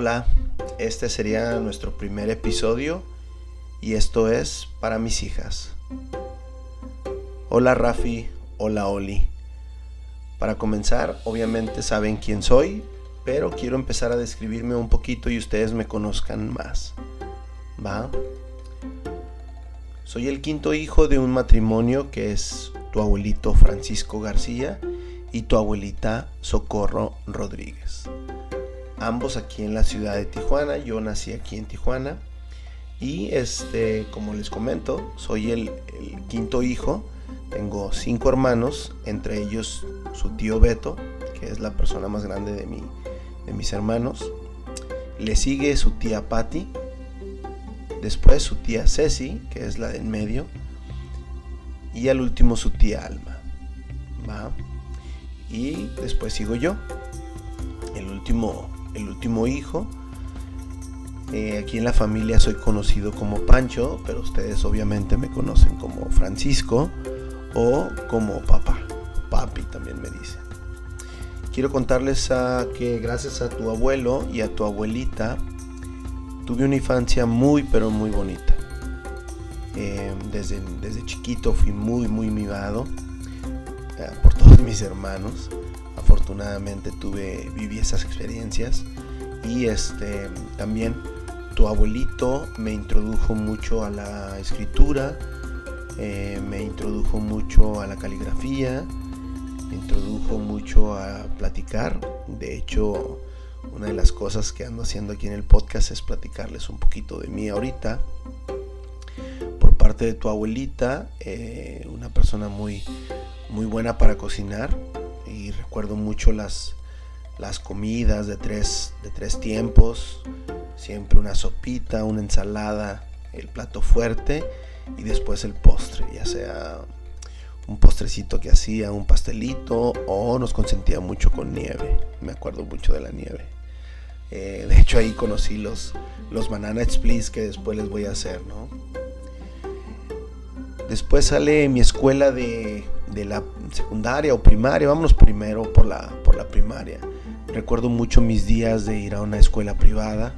Hola, este sería nuestro primer episodio y esto es para mis hijas. Hola Rafi, hola Oli. Para comenzar, obviamente saben quién soy, pero quiero empezar a describirme un poquito y ustedes me conozcan más. ¿Va? Soy el quinto hijo de un matrimonio que es tu abuelito Francisco García y tu abuelita Socorro Rodríguez. Ambos aquí en la ciudad de Tijuana, yo nací aquí en Tijuana y este, como les comento, soy el, quinto hijo, tengo cinco hermanos, entre ellos su tío Beto, que es la persona más grande de, mi, de mis hermanos, le sigue su tía Patty, después su tía Ceci, que es la de en medio, y al último su tía Alma. ¿va? y después sigo yo, el último, el último hijo. Eh, aquí en la familia soy conocido como Pancho, pero ustedes obviamente me conocen como Francisco o como papá. Papi también me dicen. Quiero contarles que gracias a tu abuelo y a tu abuelita tuve una infancia muy pero muy bonita. Eh, desde, desde chiquito fui muy muy mimado por todos mis hermanos. Afortunadamente tuve, viví esas experiencias. Y este también tu abuelito me introdujo mucho a la escritura, eh, me introdujo mucho a la caligrafía, me introdujo mucho a platicar. De hecho, una de las cosas que ando haciendo aquí en el podcast es platicarles un poquito de mí ahorita. Por parte de tu abuelita, eh, una persona muy, muy buena para cocinar recuerdo mucho las, las comidas de tres, de tres tiempos, siempre una sopita, una ensalada, el plato fuerte y después el postre, ya sea un postrecito que hacía, un pastelito o nos consentía mucho con nieve, me acuerdo mucho de la nieve. Eh, de hecho ahí conocí los, los banana splits que después les voy a hacer, ¿no? Después sale mi escuela de, la secundaria o primaria. Vámonos primero por la, por la primaria. Recuerdo mucho mis días de ir a una escuela privada.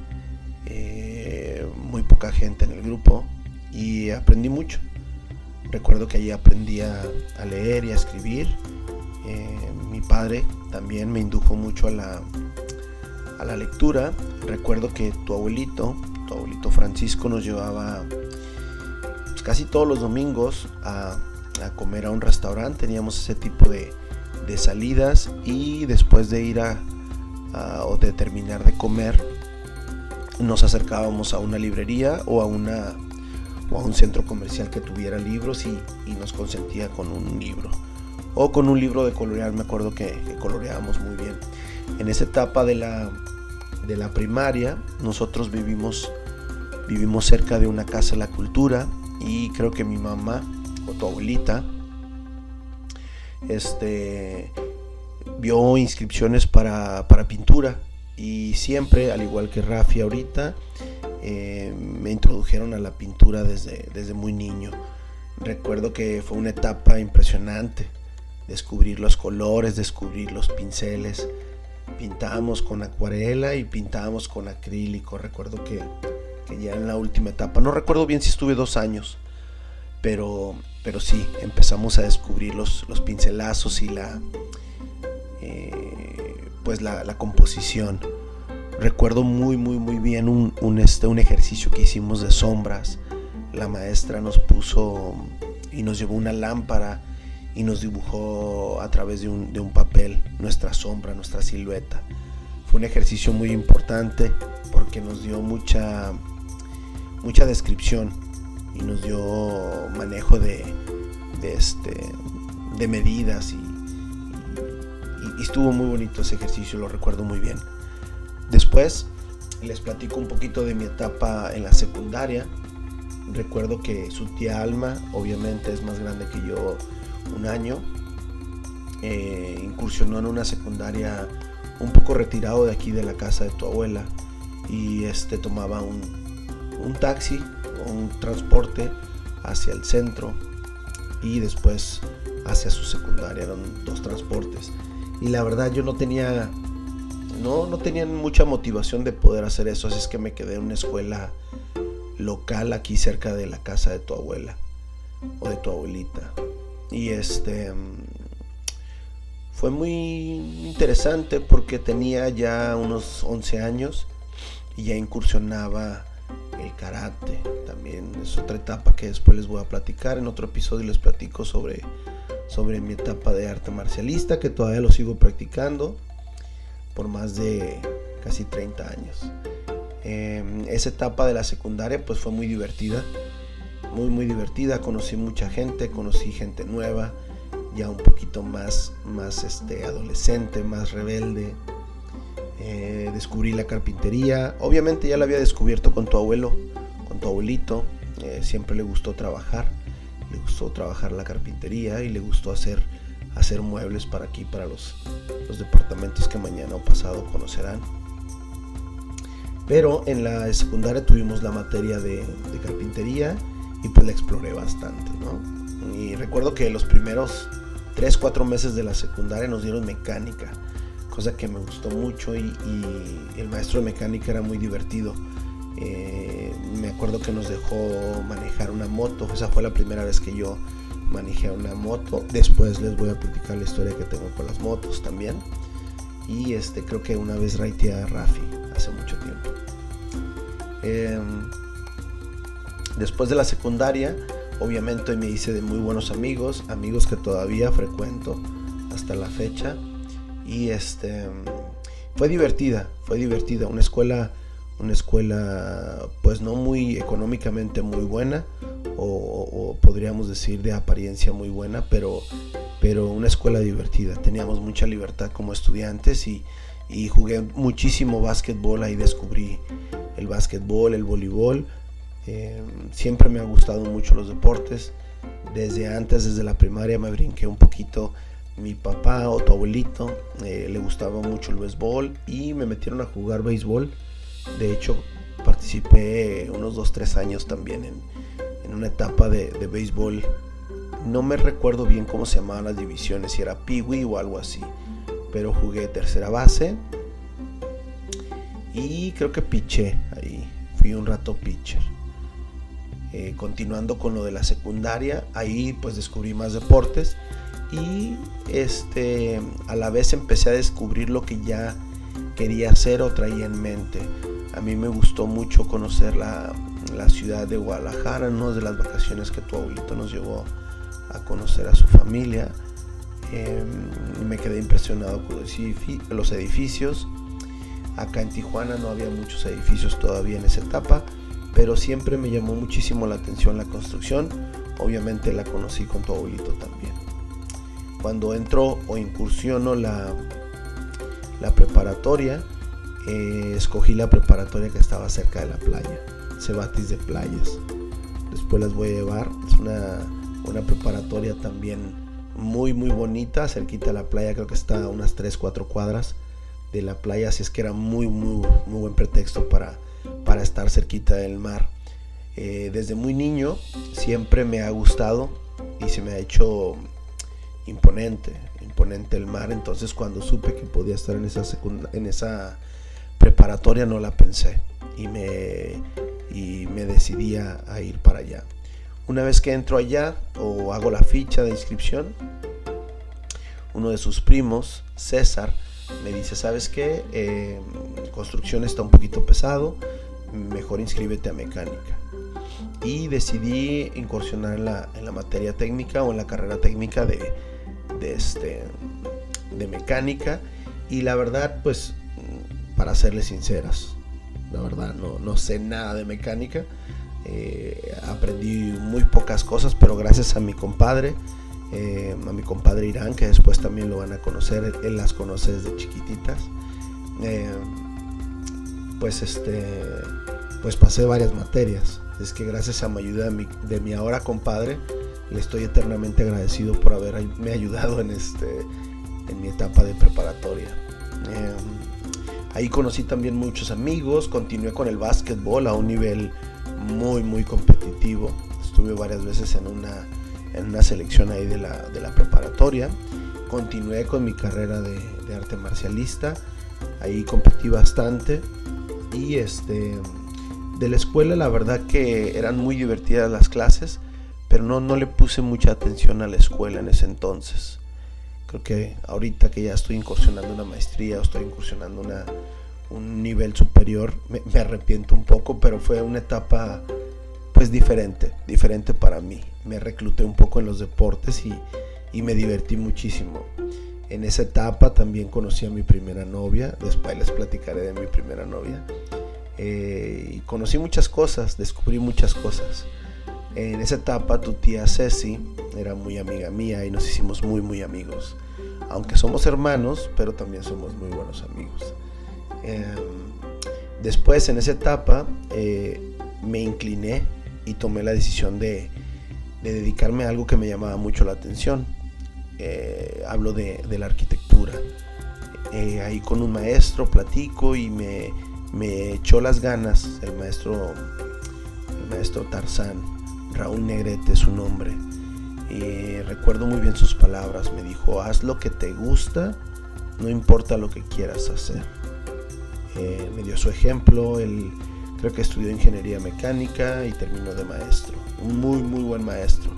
Eh, muy poca gente en el grupo. Y aprendí mucho. Recuerdo que allí aprendí a, leer y a escribir. Eh, mi padre también me indujo mucho a la, a la lectura. Recuerdo que tu abuelito, tu abuelito Francisco, nos llevaba casi todos los domingos a, comer a un restaurante. Teníamos ese tipo de, salidas y después de ir a, o de terminar de comer nos acercábamos a una librería o a una o a un centro comercial que tuviera libros y, nos consentía con un libro o con un libro de colorear me acuerdo que, coloreábamos muy bien en esa etapa de la de la primaria nosotros vivimos vivimos cerca de una casa de la cultura y creo que mi mamá o tu abuelita este, vio inscripciones para, pintura y siempre, al igual que Rafi ahorita, eh, me introdujeron a la pintura desde, desde muy niño. Recuerdo que fue una etapa impresionante, descubrir los colores, descubrir los pinceles. Pintábamos con acuarela y pintábamos con acrílico. Recuerdo que ya en la última etapa, no recuerdo bien si estuve dos años, pero, pero sí, empezamos a descubrir los, los pincelazos y la, eh, pues la, composición. Recuerdo muy, muy, muy bien un, este, un ejercicio que hicimos de sombras. La maestra nos puso y nos llevó una lámpara y nos dibujó a través de un, de un papel nuestra sombra, nuestra silueta. Fue un ejercicio muy importante porque nos dio mucha mucha descripción y nos dio manejo de, este, de medidas y, estuvo muy bonito ese ejercicio, lo recuerdo muy bien. Después les platico un poquito de mi etapa en la secundaria. Recuerdo que su tía Alma, obviamente es más grande que yo un año, eh, incursionó en una secundaria un poco retirado de aquí de la casa de tu abuela y este tomaba un, un taxi o un transporte hacia el centro y después hacia su secundaria. Eran dos transportes. Y la verdad yo no tenía no, no tenían mucha motivación de poder hacer eso, así es que me quedé en una escuela local aquí cerca de la casa de tu abuela o de tu abuelita. Y este fue muy interesante porque tenía ya unos 11 años y ya incursionaba el karate. También es otra etapa que después les voy a platicar. En otro episodio les platico sobre, sobre mi etapa de arte marcialista que todavía lo sigo practicando por más de casi 30 años. Em, esa etapa de la secundaria pues fue muy divertida, muy muy divertida, conocí mucha gente, conocí gente nueva, ya un poquito más, más este, adolescente, más rebelde. Eh, descubrí la carpintería, obviamente ya la había descubierto con tu abuelo, con tu abuelito, eh, siempre le gustó trabajar, le gustó trabajar la carpintería y le gustó hacer hacer muebles para aquí, para los, los departamentos que mañana o pasado conocerán. Pero en la secundaria tuvimos la materia de, carpintería y pues la exploré bastante, Y recuerdo que los primeros 3, 4 meses de la secundaria nos dieron mecánica, cosa que me gustó mucho y, el maestro de mecánica era muy divertido. Eh, me acuerdo que nos dejó manejar una moto, esa fue la primera vez que yo manejé una moto. Después les voy a platicar la historia que tengo con las motos también. Y este creo que una vez raiteé a Rafi hace mucho tiempo. Em, después de la secundaria, obviamente me hice de muy buenos amigos, amigos que todavía frecuento hasta la fecha. Y este fue divertida, fue divertida. Una escuela, una escuela pues no muy económicamente muy buena, o, podríamos decir de apariencia muy buena, pero, pero una escuela divertida. Teníamos mucha libertad como estudiantes y, jugué muchísimo básquetbol, ahí descubrí el básquetbol, el voleibol. Eh, siempre me han gustado mucho los deportes. Desde antes, desde la primaria, me brinqué un poquito. Mi papá o tu abuelito eh, le gustaba mucho el béisbol y me metieron a jugar béisbol. De hecho, participé unos 2-3 años también en, en una etapa de, béisbol. No me recuerdo bien cómo se llamaban las divisiones, si era Peewee o algo así. Pero jugué tercera base. Y creo que piché ahí. Fui un rato pitcher. Eh, continuando con lo de la secundaria, ahí pues descubrí más deportes. Y este a la vez empecé a descubrir lo que ya quería hacer o traía en mente. A mí me gustó mucho conocer la, la ciudad de Guadalajara, en una de las vacaciones que tu abuelito nos llevó a conocer a su familia. Em, me quedé impresionado con los edificios. Acá en Tijuana no había muchos edificios todavía en esa etapa, pero siempre me llamó muchísimo la atención la construcción. Obviamente la conocí con tu abuelito también. Cuando entro o incursiono la, la preparatoria, eh, escogí la preparatoria que estaba cerca de la playa. Cebatis de Playas. Después las voy a llevar. Es una, una preparatoria también muy muy bonita, cerquita de la playa, creo que está a unas 3, 4 cuadras de la playa, así es que era muy muy muy buen pretexto para, para estar cerquita del mar. Eh, desde muy niño siempre me ha gustado y se me ha hecho imponente, imponente el mar, entonces cuando supe que podía estar en esa, en esa preparatoria no la pensé y me y me decidí a, ir para allá. Una vez que entro allá o hago la ficha de inscripción, uno de sus primos, César, me dice, ¿sabes qué? Eh, construcción está un poquito pesado, mejor inscríbete a mecánica. Y decidí incursionar en la, en la materia técnica o en la carrera técnica de, de, este, de mecánica. Y la verdad, pues, para serles sinceras, la verdad no, no sé nada de mecánica. Eh, aprendí muy pocas cosas, pero gracias a mi compadre, eh, a mi compadre Irán, que después también lo van a conocer, él, las conoce desde chiquititas. Eh, pues este, pues pasé varias materias. Es que gracias a mi ayuda de mi, de mi ahora compadre, le estoy eternamente agradecido por haberme ayudado en este, en mi etapa de preparatoria. Ahí conocí también muchos amigos, continué con el básquetbol a un nivel muy, muy competitivo. Estuve varias veces en una, en una selección ahí de la, preparatoria. Continué con mi carrera de, arte marcialista. ahí competí bastante y este de la escuela la verdad que eran muy divertidas las clases, pero no, no le puse mucha atención a la escuela en ese entonces. Creo que ahorita que ya estoy incursionando una maestría o estoy incursionando una, un nivel superior, me, arrepiento un poco, pero fue una etapa pues diferente, diferente para mí. Me recluté un poco en los deportes y, y me divertí muchísimo. En esa etapa también conocí a mi primera novia, después les platicaré de mi primera novia. Eh, y conocí muchas cosas, descubrí muchas cosas. En esa etapa tu tía Ceci era muy amiga mía y nos hicimos muy muy amigos. Aunque somos hermanos, pero también somos muy buenos amigos. Em, después en esa etapa eh, me incliné y tomé la decisión de, de dedicarme a algo que me llamaba mucho la atención eh, hablo de, la arquitectura. Eh, ahí con un maestro platico y me, echó las ganas, el maestro, el maestro Tarzán, Raúl Negrete es su nombre. y recuerdo muy bien sus palabras, me dijo, haz lo que te gusta, no importa lo que quieras hacer. Eh, me dio su ejemplo, él creo que estudió ingeniería mecánica y terminó de maestro, un muy muy buen maestro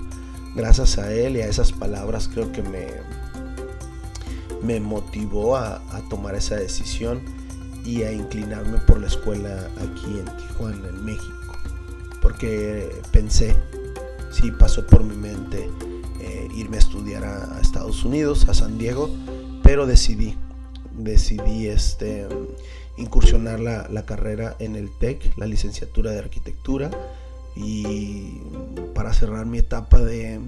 gracias a él y a esas palabras creo que me, me motivó a, tomar esa decisión y a inclinarme por la escuela aquí en Tijuana, en México. Porque pensé, sí pasó por mi mente eh, irme a estudiar a, Estados Unidos, a San Diego, pero decidí, decidí este, incursionar la, la carrera en el TEC, la licenciatura de arquitectura y para cerrar mi etapa de,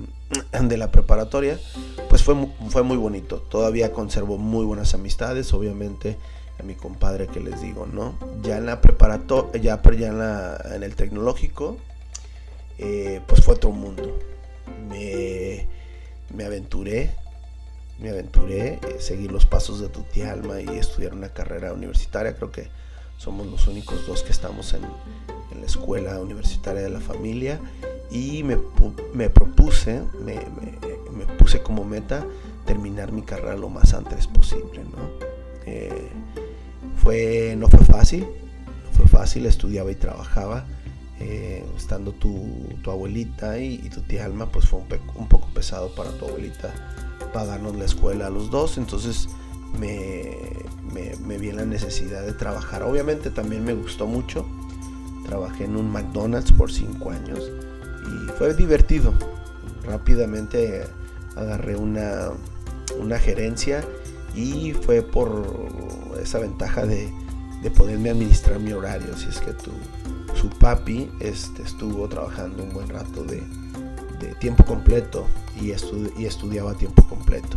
la preparatoria, pues fue, fue muy bonito. Todavía conservo muy buenas amistades, obviamente a mi compadre que les digo, ¿no? Ya en la preparatoria, ya, ya en, el tecnológico, eh, pues fue otro mundo. Me, me aventuré, me aventuré, eh, seguir los pasos de tu tía Alma y estudiar una carrera universitaria. Creo que somos los únicos dos que estamos en, en la escuela universitaria de la familia y me, me propuse, me, me, puse como meta terminar mi carrera lo más antes posible. ¿no? Eh, fue, no fue fácil, no fue fácil, estudiaba y trabajaba. Eh, estando tu, tu abuelita y, tu tía Alma, pues fue un, un, poco pesado para tu abuelita pagarnos la escuela a los dos, entonces me, me, me vi en la necesidad de trabajar. Obviamente también me gustó mucho, Trabajé en un McDonald's por cinco años y fue divertido. Rápidamente agarré una, una gerencia y fue por esa ventaja de, de poderme administrar mi horario. Si es que tu, su papi este, estuvo trabajando un buen rato de, de tiempo completo y, y estudiaba a tiempo completo.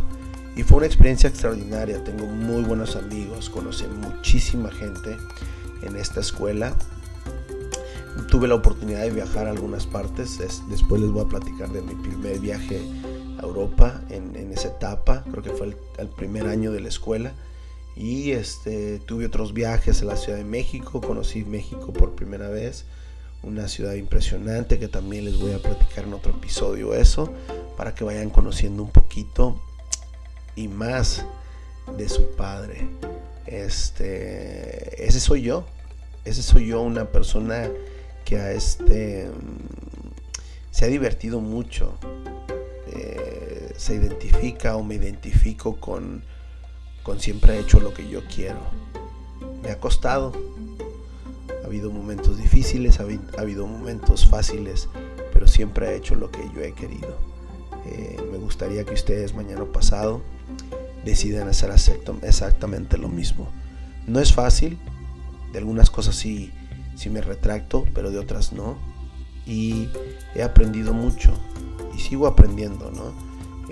Y fue una experiencia extraordinaria. Tengo muy buenos amigos, conocí muchísima gente en esta escuela tuve la oportunidad de viajar a algunas partes. después les voy a platicar de mi primer viaje Europa en, esa etapa. Creo que fue el, primer año de la escuela. Y este, tuve otros viajes a la Ciudad de México. Conocí México por primera vez. Una ciudad impresionante que también les voy a platicar en otro episodio eso. Para que vayan conociendo un poquito y más de su padre. Este, ese soy yo. Ese soy yo, una persona que a este se ha divertido mucho. Eh, se identifica o me identifico con, con siempre he hecho lo que yo quiero. Me ha costado. Ha habido momentos difíciles, ha, habido momentos fáciles, pero siempre he hecho lo que yo he querido. Eh, me gustaría que ustedes mañana pasado decidan hacer exactamente lo mismo. No es fácil, de algunas cosas sí si me retracto, pero de otras no. Y he aprendido mucho y sigo aprendiendo, ¿no?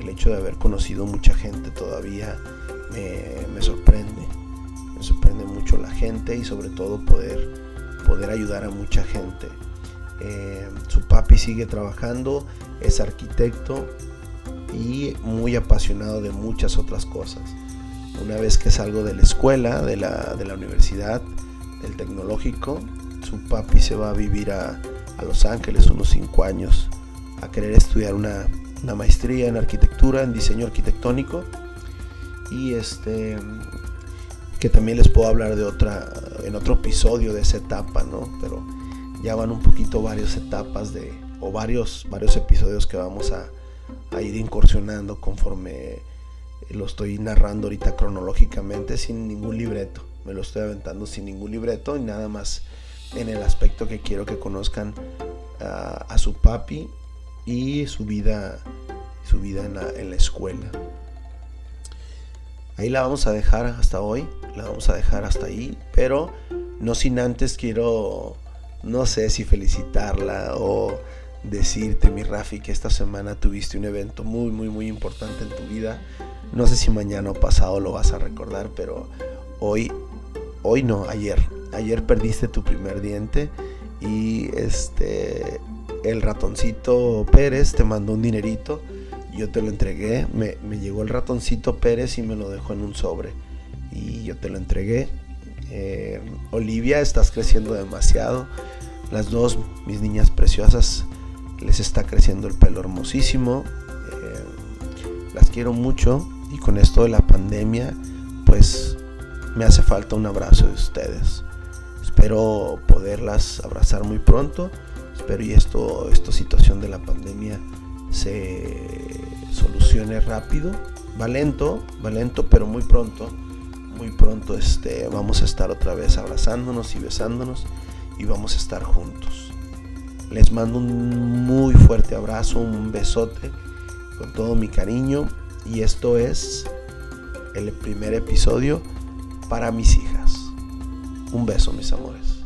El hecho de haber conocido mucha gente todavía me, sorprende. Me sorprende mucho la gente y sobre todo poder, poder ayudar a mucha gente. Eh, su papi sigue trabajando, es arquitecto y muy apasionado de muchas otras cosas. Una vez que salgo de la escuela, de la, de la universidad, del tecnológico, su papi se va a vivir a, Los Ángeles unos 5 años a querer estudiar una, maestría en arquitectura, en diseño arquitectónico. Y este que también les puedo hablar de otra, en otro episodio de esa etapa, ¿no? Pero ya van un poquito varias etapas de, o varios, varios episodios que vamos a, a ir incursionando conforme lo estoy narrando ahorita cronológicamente sin ningún libreto. Me lo estoy aventando sin ningún libreto y nada más en el aspecto que quiero que conozcan a, su papi y su vida, su vida en la, en la escuela. Ahí la vamos a dejar hasta hoy, la vamos a dejar hasta ahí, pero no sin antes quiero, no sé si felicitarla o decirte, mi Rafi, que esta semana tuviste un evento muy, muy, muy importante en tu vida. No sé si mañana o pasado lo vas a recordar, pero hoy, hoy no, ayer, ayer perdiste tu primer diente y este, el ratoncito Pérez te mandó un dinerito yo te lo entregué, me, llegó el ratoncito Pérez y me lo dejó en un sobre. Y yo te lo entregué. Eh, Olivia, estás creciendo demasiado. Las dos, mis niñas preciosas, les está creciendo el pelo hermosísimo. Eh, las quiero mucho y con esto de la pandemia, pues me hace falta un abrazo de ustedes. Espero poderlas abrazar muy pronto. Espero y esto, esta situación de la pandemia se solucione rápido. Va lento, va lento, pero muy pronto, muy pronto este, vamos a estar otra vez abrazándonos y besándonos y vamos a estar juntos. Les mando un muy fuerte abrazo, un besote con todo mi cariño y esto es el primer episodio para mis hijas. Un beso, mis amores.